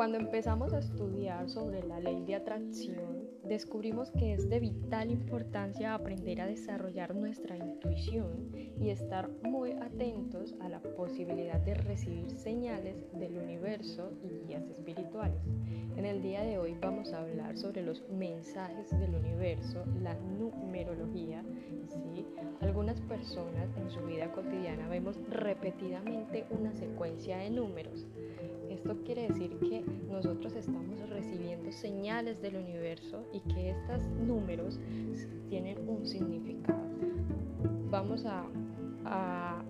Cuando empezamos a estudiar sobre la ley de atracción, descubrimos que es de vital importancia aprender a desarrollar nuestra intuición y estar muy atentos a la posibilidad de recibir señales del universo y guías espirituales. En el día de hoy vamos a hablar sobre los mensajes del universo, la numerología. ¿sí? Algunas personas en su vida cotidiana vemos repetidamente una secuencia de números quiere decir que nosotros estamos recibiendo señales del universo y que estos números tienen un significado. Vamos a,